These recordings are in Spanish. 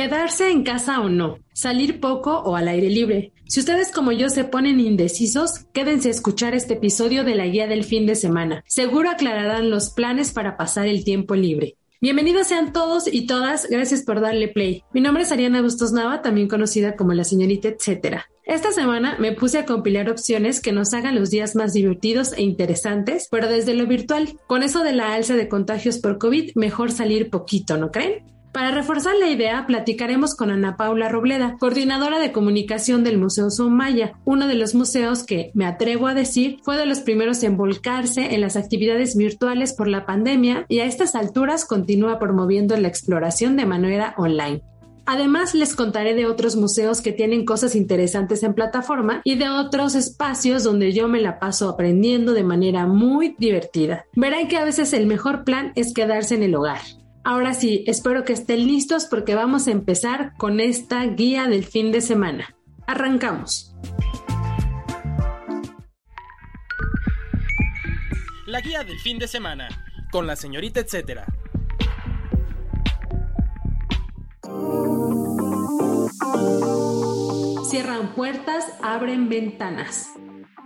Quedarse en casa o no, salir poco o al aire libre. Si ustedes como yo se ponen indecisos, quédense a escuchar este episodio de la guía del fin de semana. Seguro aclararán los planes para pasar el tiempo libre. Bienvenidos sean todos y todas, gracias por darle play. Mi nombre es Ariana Bustos Nava, también conocida como la señorita etcétera. Esta semana me puse a compilar opciones que nos hagan los días más divertidos e interesantes, pero desde lo virtual. Con eso de la alza de contagios por COVID, mejor salir poquito, ¿no creen? Para reforzar la idea, platicaremos con Ana Paula Robleda, coordinadora de comunicación del Museo Somaya, uno de los museos que, me atrevo a decir, fue de los primeros en volcarse en las actividades virtuales por la pandemia y a estas alturas continúa promoviendo la exploración de manera online. Además, les contaré de otros museos que tienen cosas interesantes en plataforma y de otros espacios donde yo me la paso aprendiendo de manera muy divertida. Verán que a veces el mejor plan es quedarse en el hogar. Ahora sí, espero que estén listos porque vamos a empezar con esta guía del fin de semana. Arrancamos. La guía del fin de semana, con la señorita etcétera. Cierran puertas, abren ventanas.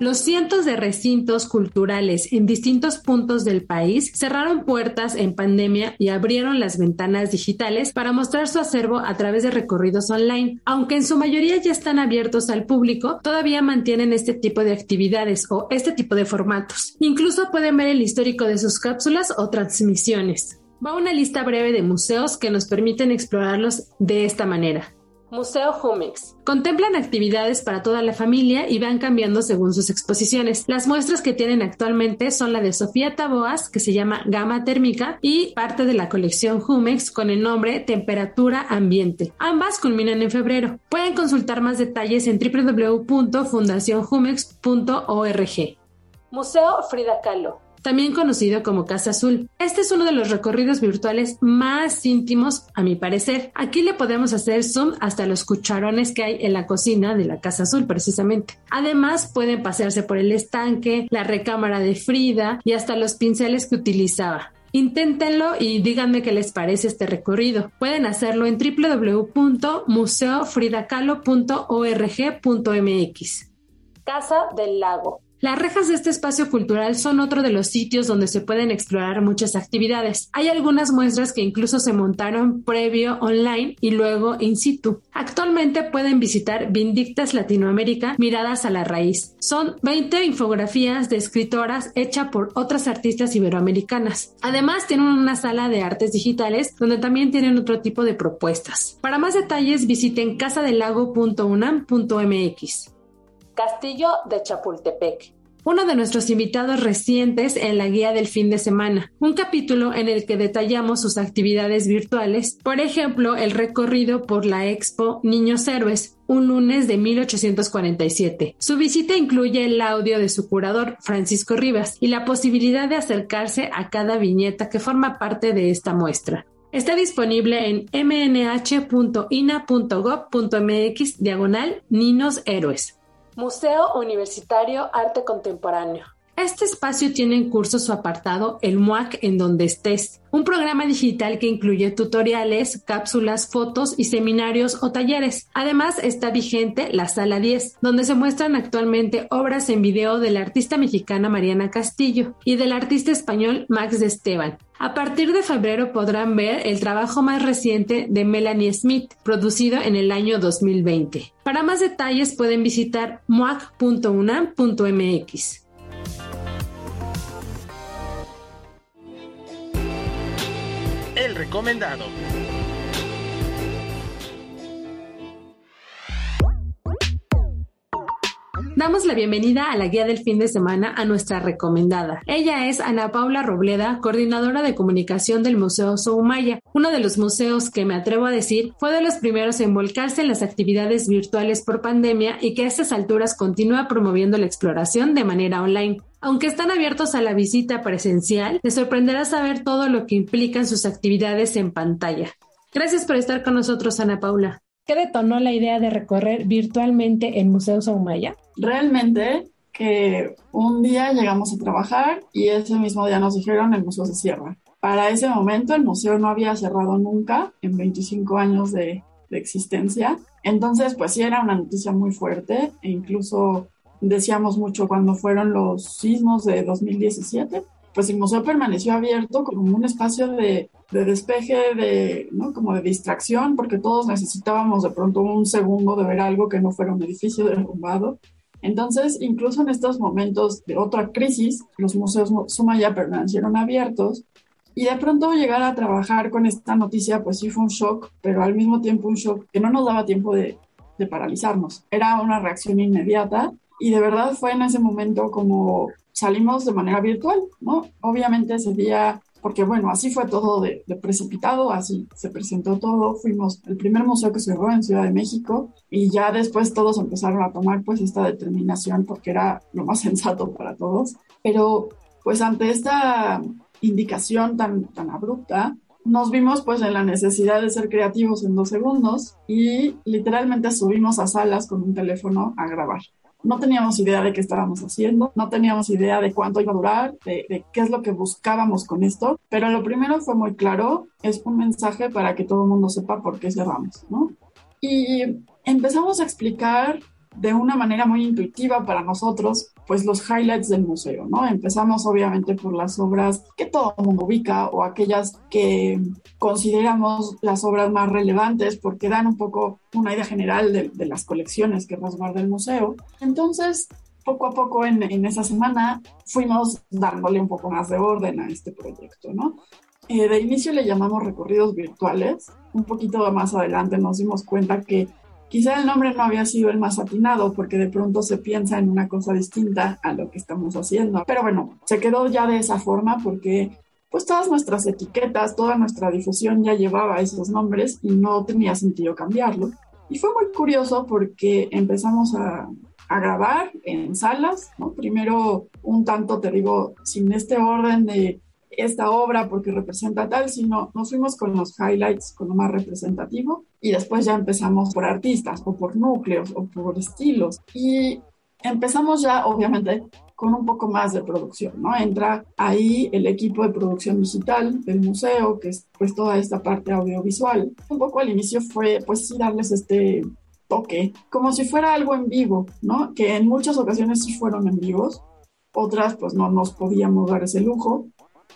Los cientos de recintos culturales en distintos puntos del país cerraron puertas en pandemia y abrieron las ventanas digitales para mostrar su acervo a través de recorridos online. Aunque en su mayoría ya están abiertos al público, todavía mantienen este tipo de actividades o este tipo de formatos. Incluso pueden ver el histórico de sus cápsulas o transmisiones. Va una lista breve de museos que nos permiten explorarlos de esta manera. Museo Jumex. Contemplan actividades para toda la familia y van cambiando según sus exposiciones. Las muestras que tienen actualmente son la de Sofía Taboas, que se llama Gama Térmica, y parte de la colección Jumex con el nombre Temperatura Ambiente. Ambas culminan en febrero. Pueden consultar más detalles en www.fundacionjumex.org. Museo Frida Kahlo también conocido como Casa Azul. Este es uno de los recorridos virtuales más íntimos, a mi parecer. Aquí le podemos hacer zoom hasta los cucharones que hay en la cocina de la Casa Azul, precisamente. Además, pueden pasearse por el estanque, la recámara de Frida y hasta los pinceles que utilizaba. Inténtenlo y díganme qué les parece este recorrido. Pueden hacerlo en www.museofridacalo.org.mx. Casa del Lago. Las rejas de este espacio cultural son otro de los sitios donde se pueden explorar muchas actividades. Hay algunas muestras que incluso se montaron previo online y luego in situ. Actualmente pueden visitar Vindictas Latinoamérica Miradas a la Raíz. Son 20 infografías de escritoras hechas por otras artistas iberoamericanas. Además tienen una sala de artes digitales donde también tienen otro tipo de propuestas. Para más detalles visiten casadelago.unam.mx. Castillo de Chapultepec uno de nuestros invitados recientes en la guía del fin de semana, un capítulo en el que detallamos sus actividades virtuales, por ejemplo, el recorrido por la expo Niños Héroes, un lunes de 1847. Su visita incluye el audio de su curador, Francisco Rivas, y la posibilidad de acercarse a cada viñeta que forma parte de esta muestra. Está disponible en mnh.ina.gov.mx diagonal Niños Héroes. Museo Universitario Arte Contemporáneo. Este espacio tiene en curso su apartado El MUAC en donde estés, un programa digital que incluye tutoriales, cápsulas, fotos y seminarios o talleres. Además está vigente la Sala 10, donde se muestran actualmente obras en video de la artista mexicana Mariana Castillo y del artista español Max de Esteban. A partir de febrero podrán ver el trabajo más reciente de Melanie Smith, producido en el año 2020. Para más detalles pueden visitar muac.unam.mx. El recomendado. Damos la bienvenida a la guía del fin de semana a nuestra recomendada. Ella es Ana Paula Robleda, coordinadora de comunicación del Museo Soumaya, uno de los museos que me atrevo a decir fue de los primeros en volcarse en las actividades virtuales por pandemia y que a estas alturas continúa promoviendo la exploración de manera online. Aunque están abiertos a la visita presencial, les sorprenderá saber todo lo que implican sus actividades en pantalla. Gracias por estar con nosotros, Ana Paula. ¿Qué detonó la idea de recorrer virtualmente el Museo Soumaya? Realmente que un día llegamos a trabajar y ese mismo día nos dijeron el museo se cierra. Para ese momento el museo no había cerrado nunca en 25 años de, de existencia. Entonces, pues sí era una noticia muy fuerte e incluso decíamos mucho cuando fueron los sismos de 2017, pues el museo permaneció abierto como un espacio de, de despeje, de, ¿no? como de distracción, porque todos necesitábamos de pronto un segundo de ver algo que no fuera un edificio derrumbado. Entonces, incluso en estos momentos de otra crisis, los museos Sumaya permanecieron abiertos y de pronto llegar a trabajar con esta noticia, pues sí fue un shock, pero al mismo tiempo un shock que no nos daba tiempo de, de paralizarnos. Era una reacción inmediata y de verdad fue en ese momento como salimos de manera virtual, ¿no? Obviamente ese día, porque bueno, así fue todo de, precipitado, así se presentó todo, fuimos el primer museo que cerró en Ciudad de México y ya después todos empezaron a tomar pues esta determinación porque era lo más sensato para todos, pero pues ante esta indicación tan, tan abrupta, nos vimos pues en la necesidad de ser creativos en dos segundos y literalmente subimos a salas con un teléfono a grabar no teníamos idea de qué estábamos haciendo, no teníamos idea de cuánto iba a durar, de, qué es lo que buscábamos con esto, pero lo primero fue muy claro, es un mensaje para que todo el mundo sepa por qué cerramos, ¿no? Y empezamos a explicar de una manera muy intuitiva para nosotros, pues los highlights del museo, ¿no? Empezamos obviamente por las obras que todo el mundo ubica o aquellas que consideramos las obras más relevantes porque dan un poco una idea general de, las colecciones que resguarda el museo. Entonces, poco a poco en, en, esa semana fuimos dándole un poco más de orden a este proyecto, ¿no? Eh, de inicio le llamamos recorridos virtuales. Un poquito más adelante nos dimos cuenta que Quizá el nombre no había sido el más atinado porque de pronto se piensa en una cosa distinta a lo que estamos haciendo. Pero bueno, se quedó ya de esa forma porque pues todas nuestras etiquetas, toda nuestra difusión ya llevaba esos nombres y no tenía sentido cambiarlo. Y fue muy curioso porque empezamos a, grabar en salas. Primero un tanto, te sin este orden de esta obra porque representa tal, sino nos fuimos con los highlights, con lo más representativo y después ya empezamos por artistas o por núcleos o por estilos y empezamos ya obviamente con un poco más de producción, ¿no? Entra ahí el equipo de producción digital del museo, que es pues toda esta parte audiovisual. Un poco al inicio fue pues sí darles este toque, como si fuera algo en vivo, ¿no? Que en muchas ocasiones fueron en vivos, otras pues no nos podíamos dar ese lujo,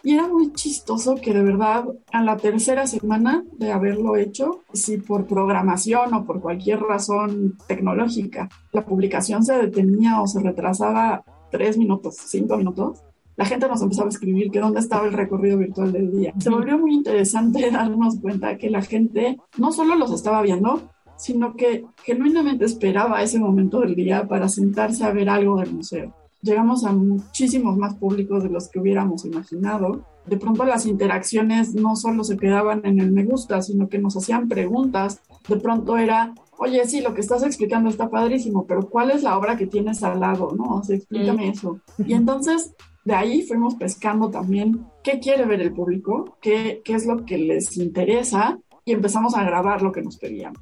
y era muy chistoso que de verdad a la tercera semana de haberlo hecho, si por programación o por cualquier razón tecnológica la publicación se detenía o se retrasaba tres minutos, cinco minutos, la gente nos empezaba a escribir que dónde estaba el recorrido virtual del día. Se volvió muy interesante darnos cuenta que la gente no solo los estaba viendo, sino que genuinamente esperaba ese momento del día para sentarse a ver algo del museo llegamos a muchísimos más públicos de los que hubiéramos imaginado. De pronto las interacciones no solo se quedaban en el me gusta, sino que nos hacían preguntas. De pronto era, oye, sí, lo que estás explicando está padrísimo, pero ¿cuál es la obra que tienes al lado? ¿No? O sea, explícame mm. eso. Y entonces de ahí fuimos pescando también qué quiere ver el público, qué, qué es lo que les interesa y empezamos a grabar lo que nos pedían.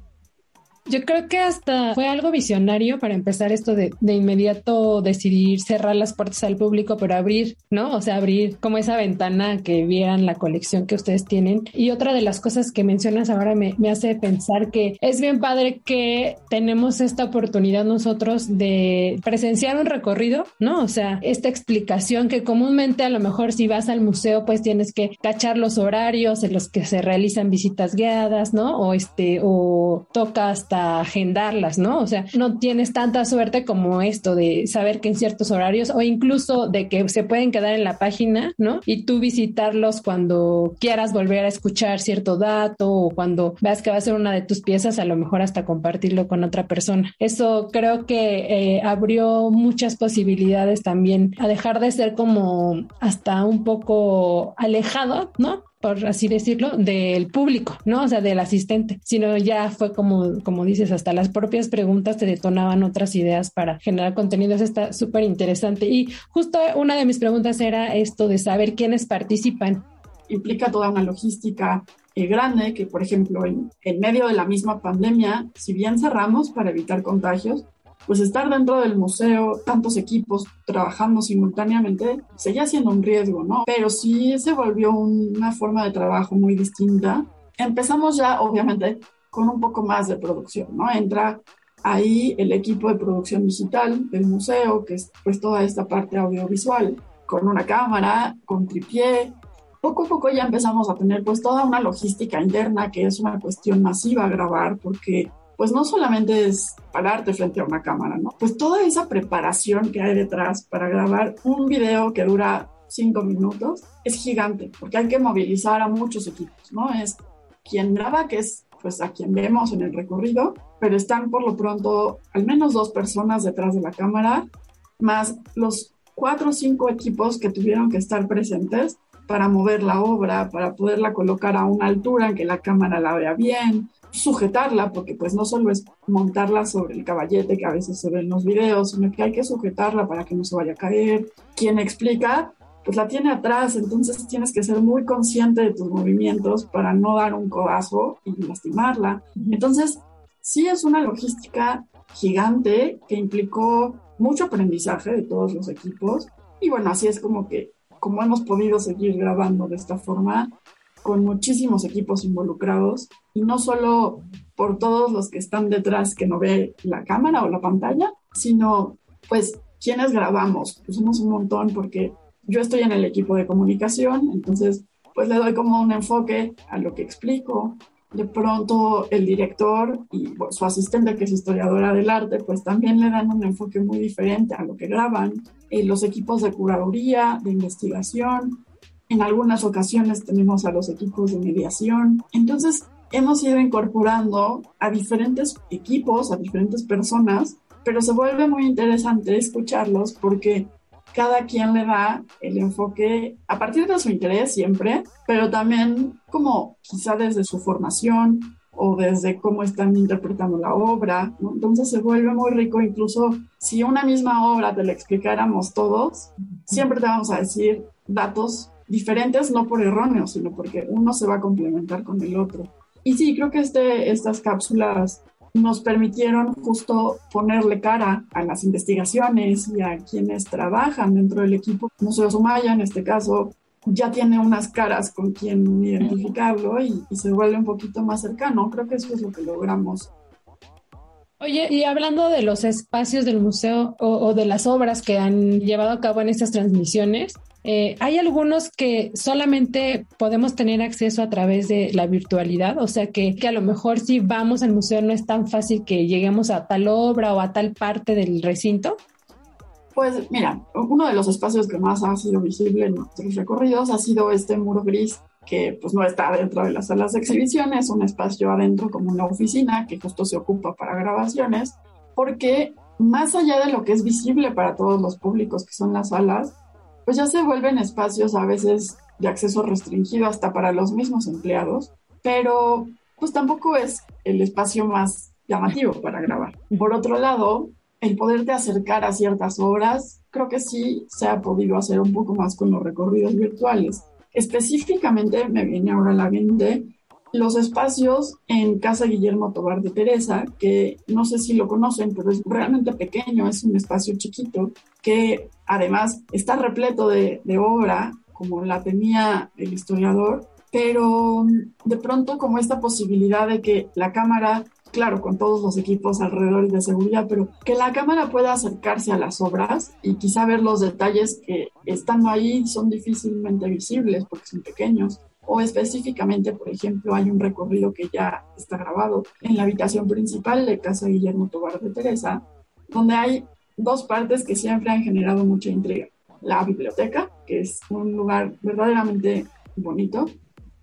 Yo creo que hasta fue algo visionario para empezar esto de, de inmediato decidir cerrar las puertas al público, pero abrir, ¿no? O sea, abrir como esa ventana que vieran la colección que ustedes tienen. Y otra de las cosas que mencionas ahora me, me hace pensar que es bien padre que tenemos esta oportunidad nosotros de presenciar un recorrido, ¿no? O sea, esta explicación que comúnmente a lo mejor si vas al museo pues tienes que cachar los horarios en los que se realizan visitas guiadas, ¿no? O este, o toca hasta agendarlas, ¿no? O sea, no tienes tanta suerte como esto de saber que en ciertos horarios o incluso de que se pueden quedar en la página, ¿no? Y tú visitarlos cuando quieras volver a escuchar cierto dato o cuando veas que va a ser una de tus piezas, a lo mejor hasta compartirlo con otra persona. Eso creo que eh, abrió muchas posibilidades también a dejar de ser como hasta un poco alejado, ¿no? Así decirlo, del público, ¿no? O sea, del asistente, sino ya fue como, como dices, hasta las propias preguntas te detonaban otras ideas para generar contenidos. Está súper interesante. Y justo una de mis preguntas era esto de saber quiénes participan. Implica toda una logística eh, grande que, por ejemplo, en, en medio de la misma pandemia, si bien cerramos para evitar contagios, pues estar dentro del museo, tantos equipos trabajando simultáneamente, seguía siendo un riesgo, ¿no? Pero sí se volvió una forma de trabajo muy distinta. Empezamos ya, obviamente, con un poco más de producción, ¿no? Entra ahí el equipo de producción digital del museo, que es pues toda esta parte audiovisual, con una cámara, con tripié. Poco a poco ya empezamos a tener pues toda una logística interna que es una cuestión masiva grabar porque pues no solamente es pararte frente a una cámara, ¿no? Pues toda esa preparación que hay detrás para grabar un video que dura cinco minutos es gigante, porque hay que movilizar a muchos equipos, ¿no? Es quien graba, que es pues a quien vemos en el recorrido, pero están por lo pronto al menos dos personas detrás de la cámara, más los cuatro o cinco equipos que tuvieron que estar presentes para mover la obra, para poderla colocar a una altura en que la cámara la vea bien, sujetarla, porque pues no solo es montarla sobre el caballete que a veces se ve en los videos, sino que hay que sujetarla para que no se vaya a caer. Quien explica, pues la tiene atrás, entonces tienes que ser muy consciente de tus movimientos para no dar un codazo y lastimarla. Entonces, sí es una logística gigante que implicó mucho aprendizaje de todos los equipos y bueno, así es como que como hemos podido seguir grabando de esta forma con muchísimos equipos involucrados y no solo por todos los que están detrás que no ve la cámara o la pantalla, sino pues quienes grabamos. Pues un montón porque yo estoy en el equipo de comunicación, entonces pues le doy como un enfoque a lo que explico. De pronto el director y su asistente, que es historiadora del arte, pues también le dan un enfoque muy diferente a lo que graban. Eh, los equipos de curaduría, de investigación, en algunas ocasiones tenemos a los equipos de mediación. Entonces, hemos ido incorporando a diferentes equipos, a diferentes personas, pero se vuelve muy interesante escucharlos porque cada quien le da el enfoque a partir de su interés siempre, pero también como quizá desde su formación o desde cómo están interpretando la obra. Entonces se vuelve muy rico, incluso si una misma obra te la explicáramos todos, siempre te vamos a decir datos diferentes no por erróneos, sino porque uno se va a complementar con el otro. Y sí, creo que este, estas cápsulas nos permitieron justo ponerle cara a las investigaciones y a quienes trabajan dentro del equipo. Museo Sumaya, en este caso, ya tiene unas caras con quien identificarlo y, se vuelve un poquito más cercano. Creo que eso es lo que logramos Oye, y hablando de los espacios del museo o, de las obras que han llevado a cabo en estas transmisiones, eh, hay algunos que solamente podemos tener acceso a través de la virtualidad, o sea que, a lo mejor si vamos al museo no es tan fácil que lleguemos a tal obra o a tal parte del recinto. Pues mira, uno de los espacios que más ha sido visible en nuestros recorridos ha sido este muro gris que pues no está dentro de las salas de exhibiciones, es un espacio adentro como una oficina que justo se ocupa para grabaciones, porque más allá de lo que es visible para todos los públicos que son las salas, pues ya se vuelven espacios a veces de acceso restringido hasta para los mismos empleados, pero pues tampoco es el espacio más llamativo para grabar. Por otro lado, el poderte acercar a ciertas obras, creo que sí se ha podido hacer un poco más con los recorridos virtuales. Específicamente me viene ahora la mente los espacios en Casa Guillermo Tobar de Teresa, que no sé si lo conocen, pero es realmente pequeño, es un espacio chiquito, que además está repleto de, obra, como la tenía el historiador, pero de pronto como esta posibilidad de que la cámara claro, con todos los equipos alrededor de seguridad, pero que la cámara pueda acercarse a las obras y quizá ver los detalles que estando ahí son difícilmente visibles porque son pequeños o específicamente, por ejemplo, hay un recorrido que ya está grabado en la habitación principal de Casa Guillermo Tobar de Teresa, donde hay dos partes que siempre han generado mucha intriga. La biblioteca, que es un lugar verdaderamente bonito,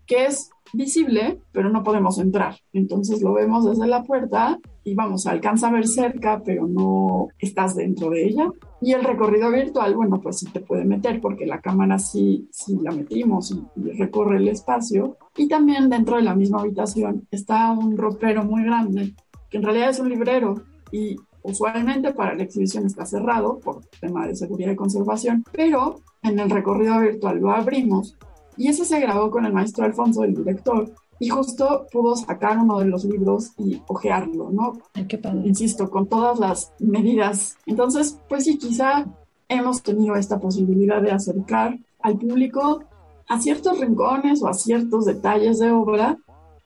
que es visible, pero no podemos entrar. Entonces lo vemos desde la puerta y vamos, alcanza a ver cerca, pero no estás dentro de ella. Y el recorrido virtual, bueno, pues sí te puede meter porque la cámara sí, sí la metimos y, y recorre el espacio. Y también dentro de la misma habitación está un ropero muy grande, que en realidad es un librero y usualmente para la exhibición está cerrado por tema de seguridad y conservación, pero en el recorrido virtual lo abrimos y ese se grabó con el maestro Alfonso, el director, y justo pudo sacar uno de los libros y ojearlo, ¿no? Ay, qué padre. Insisto, con todas las medidas. Entonces, pues sí, quizá hemos tenido esta posibilidad de acercar al público a ciertos rincones o a ciertos detalles de obra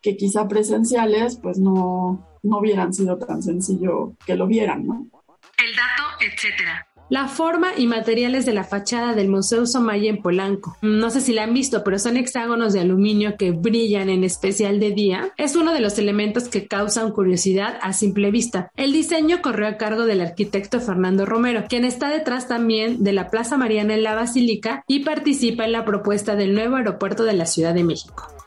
que quizá presenciales pues no, no hubieran sido tan sencillo que lo vieran, ¿no? El dato, etcétera. La forma y materiales de la fachada del Museo Somaya en Polanco. No sé si la han visto, pero son hexágonos de aluminio que brillan en especial de día. Es uno de los elementos que causan curiosidad a simple vista. El diseño corrió a cargo del arquitecto Fernando Romero, quien está detrás también de la Plaza Mariana en la Basílica y participa en la propuesta del nuevo aeropuerto de la Ciudad de México.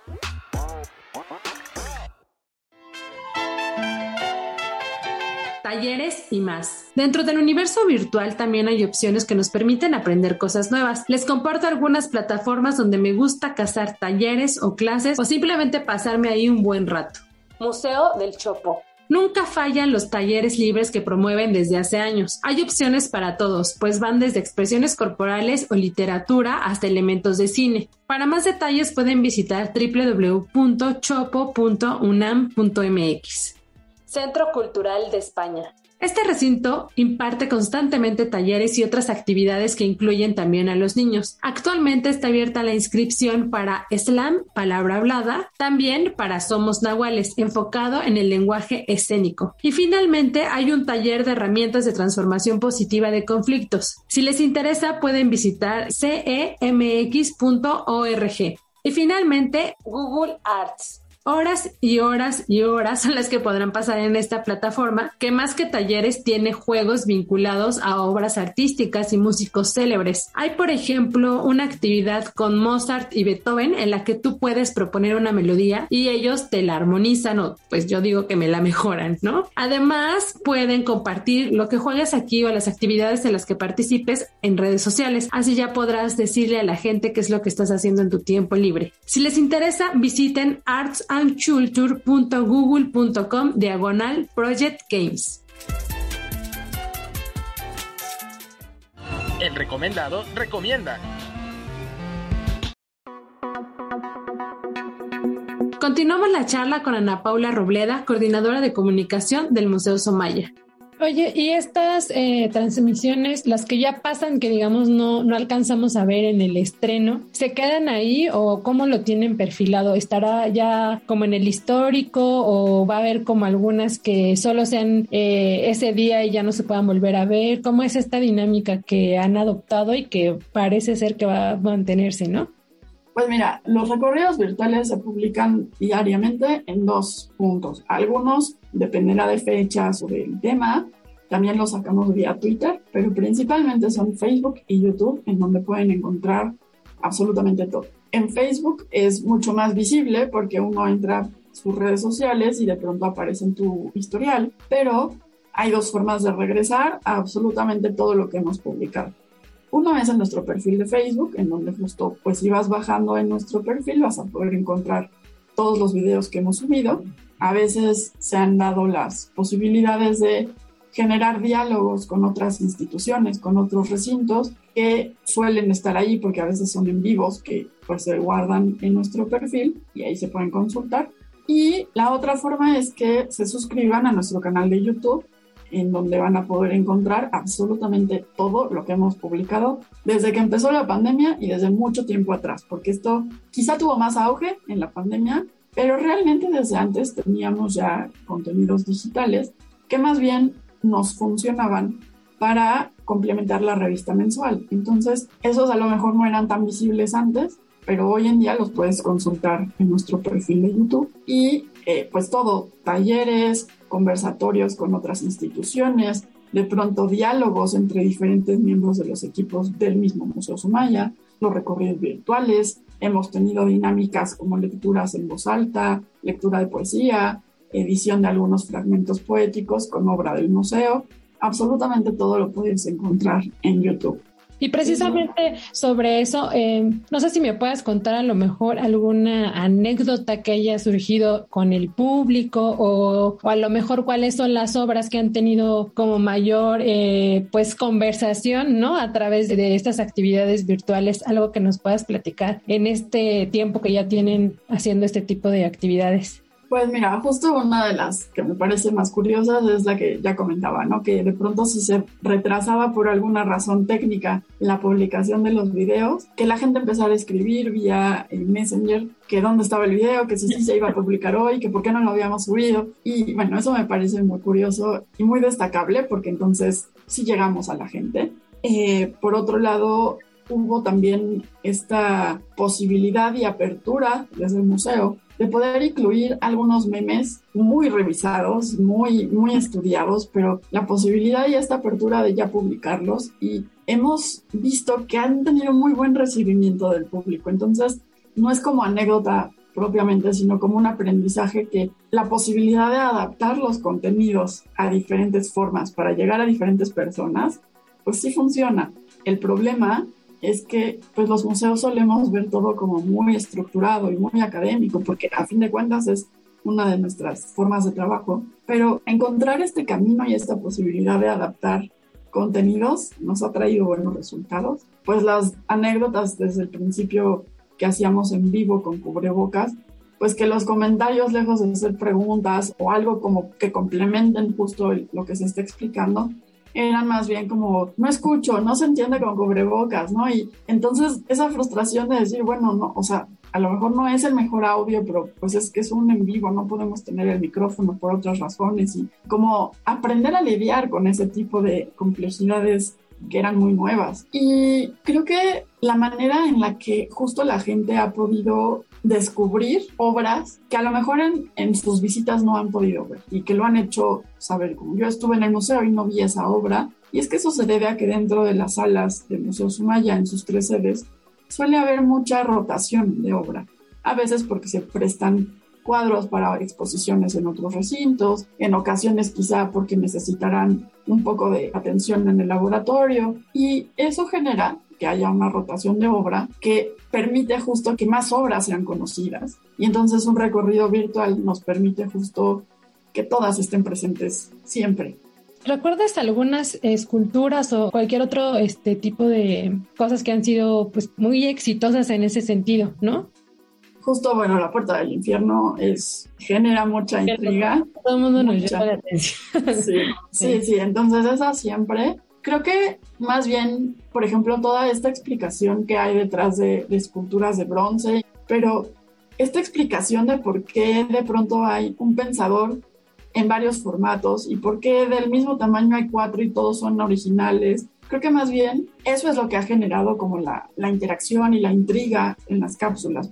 Talleres y más. Dentro del universo virtual también hay opciones que nos permiten aprender cosas nuevas. Les comparto algunas plataformas donde me gusta cazar talleres o clases o simplemente pasarme ahí un buen rato. Museo del Chopo. Nunca fallan los talleres libres que promueven desde hace años. Hay opciones para todos, pues van desde expresiones corporales o literatura hasta elementos de cine. Para más detalles pueden visitar www.chopo.unam.mx. Centro Cultural de España. Este recinto imparte constantemente talleres y otras actividades que incluyen también a los niños. Actualmente está abierta la inscripción para Slam, palabra hablada, también para Somos Nahuales, enfocado en el lenguaje escénico. Y finalmente hay un taller de herramientas de transformación positiva de conflictos. Si les interesa pueden visitar cemx.org. Y finalmente, Google Arts. Horas y horas y horas son las que podrán pasar en esta plataforma, que más que talleres tiene juegos vinculados a obras artísticas y músicos célebres. Hay, por ejemplo, una actividad con Mozart y Beethoven en la que tú puedes proponer una melodía y ellos te la armonizan o pues yo digo que me la mejoran, ¿no? Además, pueden compartir lo que juegas aquí o las actividades en las que participes en redes sociales. Así ya podrás decirle a la gente qué es lo que estás haciendo en tu tiempo libre. Si les interesa, visiten Arts andculture.google.com diagonal Project Games. El recomendado recomienda. Continuamos la charla con Ana Paula Robleda, coordinadora de comunicación del Museo Somaya. Oye, y estas eh, transmisiones, las que ya pasan, que digamos no, no alcanzamos a ver en el estreno, ¿se quedan ahí o cómo lo tienen perfilado? ¿Estará ya como en el histórico o va a haber como algunas que solo sean eh, ese día y ya no se puedan volver a ver? ¿Cómo es esta dinámica que han adoptado y que parece ser que va a mantenerse, no? Pues mira, los recorridos virtuales se publican diariamente en dos puntos. Algunos dependerá de fechas o del tema. También los sacamos vía Twitter, pero principalmente son Facebook y YouTube, en donde pueden encontrar absolutamente todo. En Facebook es mucho más visible porque uno entra sus redes sociales y de pronto aparece en tu historial, pero hay dos formas de regresar a absolutamente todo lo que hemos publicado. Uno es en nuestro perfil de Facebook, en donde justo pues si vas bajando en nuestro perfil vas a poder encontrar todos los videos que hemos subido. A veces se han dado las posibilidades de generar diálogos con otras instituciones, con otros recintos que suelen estar ahí porque a veces son en vivos que pues se guardan en nuestro perfil y ahí se pueden consultar. Y la otra forma es que se suscriban a nuestro canal de YouTube en donde van a poder encontrar absolutamente todo lo que hemos publicado desde que empezó la pandemia y desde mucho tiempo atrás, porque esto quizá tuvo más auge en la pandemia, pero realmente desde antes teníamos ya contenidos digitales que más bien nos funcionaban para complementar la revista mensual. Entonces, esos a lo mejor no eran tan visibles antes, pero hoy en día los puedes consultar en nuestro perfil de YouTube y eh, pues todo, talleres, conversatorios con otras instituciones, de pronto diálogos entre diferentes miembros de los equipos del mismo Museo Sumaya, los recorridos virtuales, hemos tenido dinámicas como lecturas en voz alta, lectura de poesía, edición de algunos fragmentos poéticos con obra del museo. Absolutamente todo lo puedes encontrar en YouTube. Y precisamente sobre eso, eh, no sé si me puedes contar a lo mejor alguna anécdota que haya surgido con el público o, a lo mejor cuáles son las obras que han tenido como mayor eh, pues conversación, ¿no? A través de estas actividades virtuales, algo que nos puedas platicar en este tiempo que ya tienen haciendo este tipo de actividades. Pues mira, justo una de las que me parece más curiosas es la que ya comentaba, ¿no? Que de pronto si se retrasaba por alguna razón técnica la publicación de los videos, que la gente empezara a escribir vía Messenger que dónde estaba el video, que si sí se iba a publicar hoy, que por qué no lo habíamos subido. Y bueno, eso me parece muy curioso y muy destacable porque entonces sí llegamos a la gente. Eh, por otro lado, hubo también esta posibilidad y apertura desde el museo de poder incluir algunos memes muy revisados, muy, muy estudiados, pero la posibilidad y esta apertura de ya publicarlos y hemos visto que han tenido muy buen recibimiento del público. Entonces, no es como anécdota propiamente, sino como un aprendizaje que la posibilidad de adaptar los contenidos a diferentes formas para llegar a diferentes personas, pues sí funciona. El problema es que pues los museos solemos ver todo como muy estructurado y muy académico, porque a fin de cuentas es una de nuestras formas de trabajo, pero encontrar este camino y esta posibilidad de adaptar contenidos nos ha traído buenos resultados. Pues las anécdotas desde el principio que hacíamos en vivo con cubrebocas, pues que los comentarios, lejos de ser preguntas o algo como que complementen justo lo que se está explicando, eran más bien como, no escucho, no se entiende con cubrebocas, ¿no? Y entonces esa frustración de decir, bueno, no, o sea, a lo mejor no es el mejor audio, pero pues es que es un en vivo, no podemos tener el micrófono por otras razones y como aprender a lidiar con ese tipo de complejidades que eran muy nuevas. Y creo que la manera en la que justo la gente ha podido descubrir obras que a lo mejor en, sus visitas no han podido ver y que lo han hecho saber. Como yo estuve en el museo y no vi esa obra, y es que eso se debe a que dentro de las salas del Museo Sumaya, en sus tres sedes, suele haber mucha rotación de obra. A veces porque se prestan cuadros para exposiciones en otros recintos, en ocasiones quizá porque necesitarán un poco de atención en el laboratorio y eso genera que haya una rotación de obra que permite justo que más obras sean conocidas. Y entonces un recorrido virtual nos permite justo que todas estén presentes siempre. ¿Recuerdas algunas esculturas o cualquier otro este tipo de cosas que han sido pues muy exitosas en ese sentido, no? Justo, bueno, la puerta del infierno es genera mucha intriga. Todo el mundo nos llama la atención. Sí, sí, sí, entonces esa siempre Creo que más bien, por ejemplo, toda esta explicación que hay detrás de, esculturas de bronce, pero esta explicación de por qué de pronto hay un pensador en varios formatos y por qué del mismo tamaño hay cuatro y todos son originales. Creo que más bien eso es lo que ha generado como la, la interacción y la intriga en las cápsulas.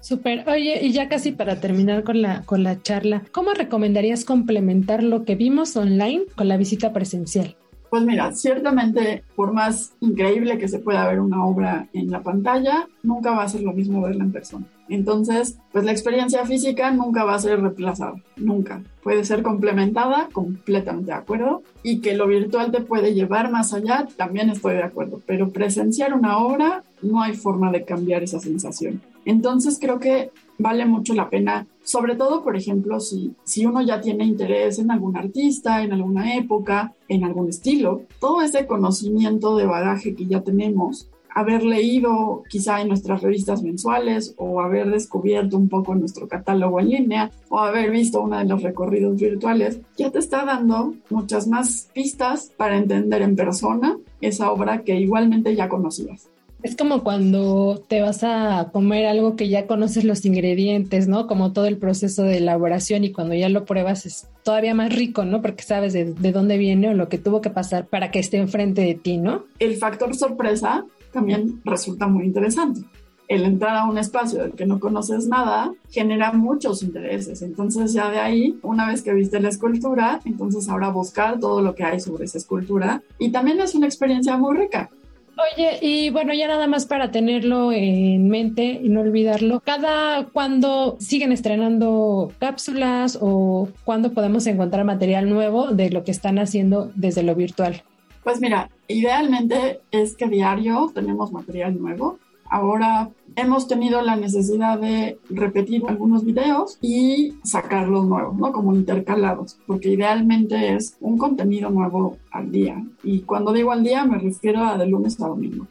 Súper. Oye, y ya casi para terminar con la, con la charla, ¿cómo recomendarías complementar lo que vimos online con la visita presencial? Pues mira, ciertamente, por más increíble que se pueda ver una obra en la pantalla, nunca va a ser lo mismo verla en persona. Entonces, pues la experiencia física nunca va a ser reemplazada, nunca. Puede ser complementada, completamente de acuerdo, y que lo virtual te puede llevar más allá, también estoy de acuerdo, pero presenciar una obra no hay forma de cambiar esa sensación. Entonces, creo que vale mucho la pena, sobre todo, por ejemplo, si, si uno ya tiene interés en algún artista, en alguna época, en algún estilo, todo ese conocimiento de bagaje que ya tenemos, haber leído quizá en nuestras revistas mensuales o haber descubierto un poco nuestro catálogo en línea o haber visto uno de los recorridos virtuales, ya te está dando muchas más pistas para entender en persona esa obra que igualmente ya conocías. Es como cuando te vas a comer algo que ya conoces los ingredientes, ¿no? Como todo el proceso de elaboración y cuando ya lo pruebas es todavía más rico, ¿no? Porque sabes de, dónde viene o lo que tuvo que pasar para que esté enfrente de ti, ¿no? El factor sorpresa también resulta muy interesante. el entrar a un espacio del que no conoces nada genera muchos intereses. Entonces ya de ahí, una vez que viste la escultura, entonces ahora buscar todo lo que hay sobre esa escultura. Y también es una experiencia muy rica. Oye, y bueno, ya nada más para tenerlo en mente y no olvidarlo, ¿cada cuándo siguen estrenando cápsulas o cuándo podemos encontrar material nuevo de lo que están haciendo desde lo virtual? Pues mira, idealmente es que diario tenemos material nuevo. Ahora hemos tenido la necesidad de repetir algunos videos y sacarlos nuevos, ¿no? Como intercalados, porque idealmente es un contenido nuevo al día. Y cuando digo al día me refiero a de lunes a domingo.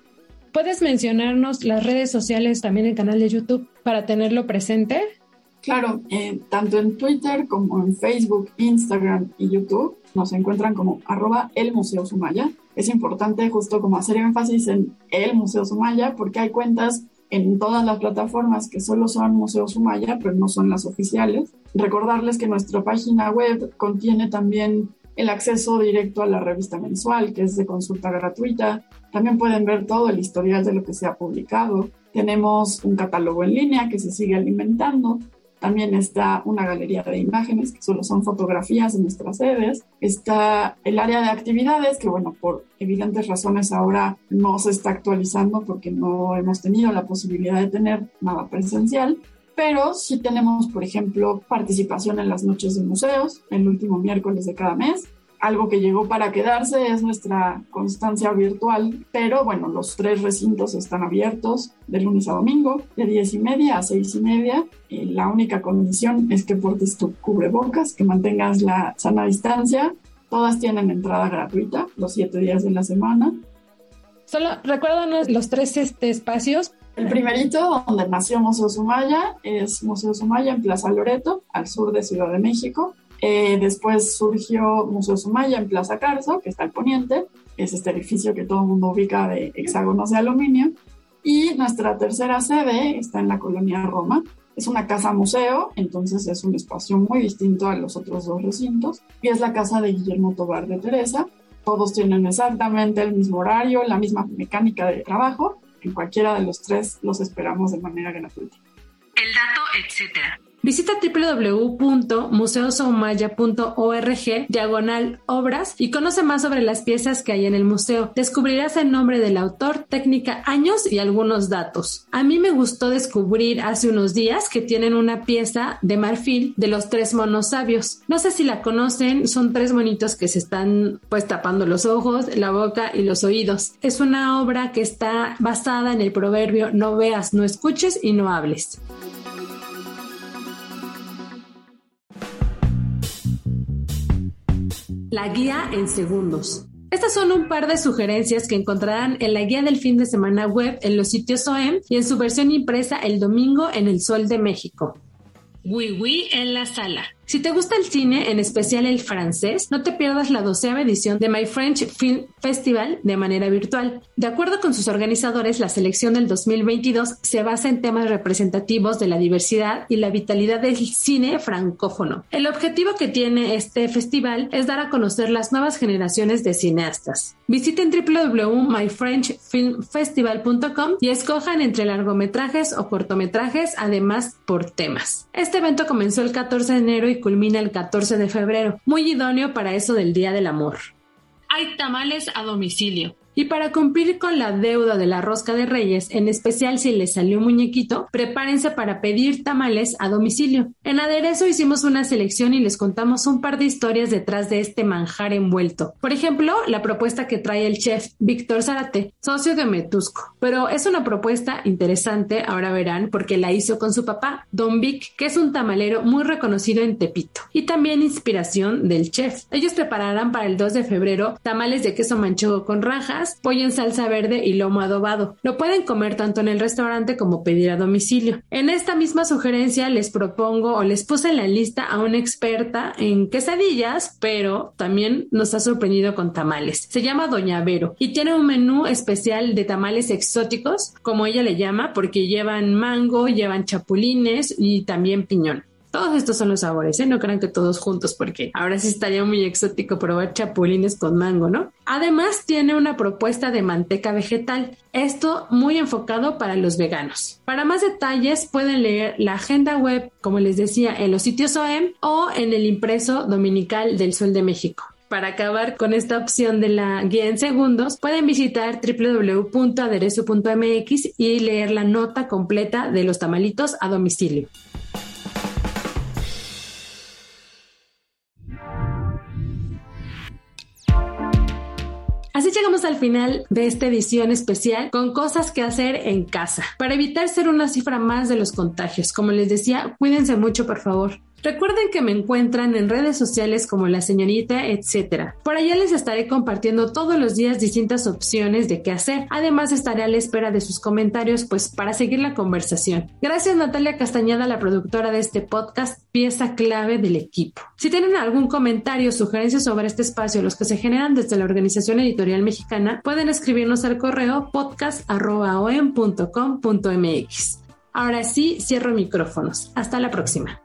¿Puedes mencionarnos las redes sociales, también el canal de YouTube, para tenerlo presente? Claro, eh, tanto en Twitter como en Facebook, Instagram y YouTube nos encuentran como arroba el Museo Sumaya. Es importante justo como hacer énfasis en el Museo Sumaya porque hay cuentas en todas las plataformas que solo son Museo Sumaya, pero no son las oficiales. Recordarles que nuestra página web contiene también el acceso directo a la revista mensual, que es de consulta gratuita. También pueden ver todo el historial de lo que se ha publicado. Tenemos un catálogo en línea que se sigue alimentando. También está una galería de imágenes, que solo son fotografías de nuestras sedes. Está el área de actividades, que bueno, por evidentes razones ahora no se está actualizando porque no hemos tenido la posibilidad de tener nada presencial. Pero sí tenemos, por ejemplo, participación en las noches de museos, el último miércoles de cada mes algo que llegó para quedarse es nuestra constancia virtual, pero bueno, los tres recintos están abiertos de lunes a domingo, de 10 y media a 6 y media. La única condición es que portes tu cubrebocas, que mantengas la sana distancia. Todas tienen entrada gratuita los siete días de la semana. Solo recuérdanos los tres este, espacios. El primerito, donde nació Museo Sumaya, es Museo Sumaya en Plaza Loreto, al sur de Ciudad de México. Eh, después surgió Museo Sumaya en Plaza Carso, que está al poniente, es este edificio que todo el mundo ubica de hexágonos de aluminio. Y nuestra tercera sede está en la colonia Roma. Es una casa museo, entonces es un espacio muy distinto a los otros dos recintos. Y es la casa de Guillermo Tobar de Teresa. Todos tienen exactamente el mismo horario, la misma mecánica de trabajo. En cualquiera de los tres los esperamos de manera gratuita. El dato, etcétera. Visita www.museosoumaya.org diagonal obras y conoce más sobre las piezas que hay en el museo. Descubrirás el nombre del autor, técnica, años y algunos datos. A mí me gustó descubrir hace unos días que tienen una pieza de marfil de los tres monos sabios. No sé si la conocen, son tres monitos que se están pues tapando los ojos, la boca y los oídos. Es una obra que está basada en el proverbio no veas, no escuches y no hables. La guía en segundos. Estas son un par de sugerencias que encontrarán en la guía del fin de semana web en los sitios OEM y en su versión impresa el domingo en el Sol de México. Wii en la sala. Si te gusta el cine, en especial el francés, no te pierdas la doceava edición de My French Film Festival de manera virtual. De acuerdo con sus organizadores, la selección del 2022 se basa en temas representativos de la diversidad y la vitalidad del cine francófono. El objetivo que tiene este festival es dar a conocer las nuevas generaciones de cineastas. Visiten www.myfrenchfilmfestival.com y escojan entre largometrajes o cortometrajes, además por temas. Este evento comenzó el 14 de enero y culmina el 14 de febrero, muy idóneo para eso del Día del Amor. Hay tamales a domicilio. Y para cumplir con la deuda de la rosca de reyes, en especial si les salió muñequito, prepárense para pedir tamales a domicilio. En aderezo hicimos una selección y les contamos un par de historias detrás de este manjar envuelto. Por ejemplo, la propuesta que trae el chef Víctor Zarate, socio de Metusco. Pero es una propuesta interesante, ahora verán, porque la hizo con su papá, Don Vic, que es un tamalero muy reconocido en Tepito. Y también inspiración del chef. Ellos prepararán para el 2 de febrero tamales de queso manchego con rajas, pollo en salsa verde y lomo adobado. Lo pueden comer tanto en el restaurante como pedir a domicilio. En esta misma sugerencia les propongo o les puse en la lista a una experta en quesadillas, pero también nos ha sorprendido con tamales. Se llama Doña Vero y tiene un menú especial de tamales exóticos, como ella le llama, porque llevan mango, llevan chapulines y también piñón. Todos estos son los sabores, ¿eh? No crean que todos juntos, porque ahora sí estaría muy exótico probar chapulines con mango, ¿no? Además, tiene una propuesta de manteca vegetal. Esto muy enfocado para los veganos. Para más detalles, pueden leer la agenda web, como les decía, en los sitios OEM o en el impreso dominical del Sol de México. Para acabar con esta opción de la guía en segundos, pueden visitar www.aderezo.mx y leer la nota completa de los tamalitos a domicilio. Así llegamos al final de esta edición especial con cosas que hacer en casa para evitar ser una cifra más de los contagios. Como les decía, cuídense mucho, por favor. Recuerden que me encuentran en redes sociales como la señorita, etcétera. Por allá les estaré compartiendo todos los días distintas opciones de qué hacer. Además estaré a la espera de sus comentarios pues para seguir la conversación. Gracias Natalia Castañeda, la productora de este podcast, pieza clave del equipo. Si tienen algún comentario o sugerencia sobre este espacio, los que se generan desde la Organización Editorial Mexicana, pueden escribirnos al correo podcast.com.mx. Ahora sí, cierro micrófonos. Hasta la próxima.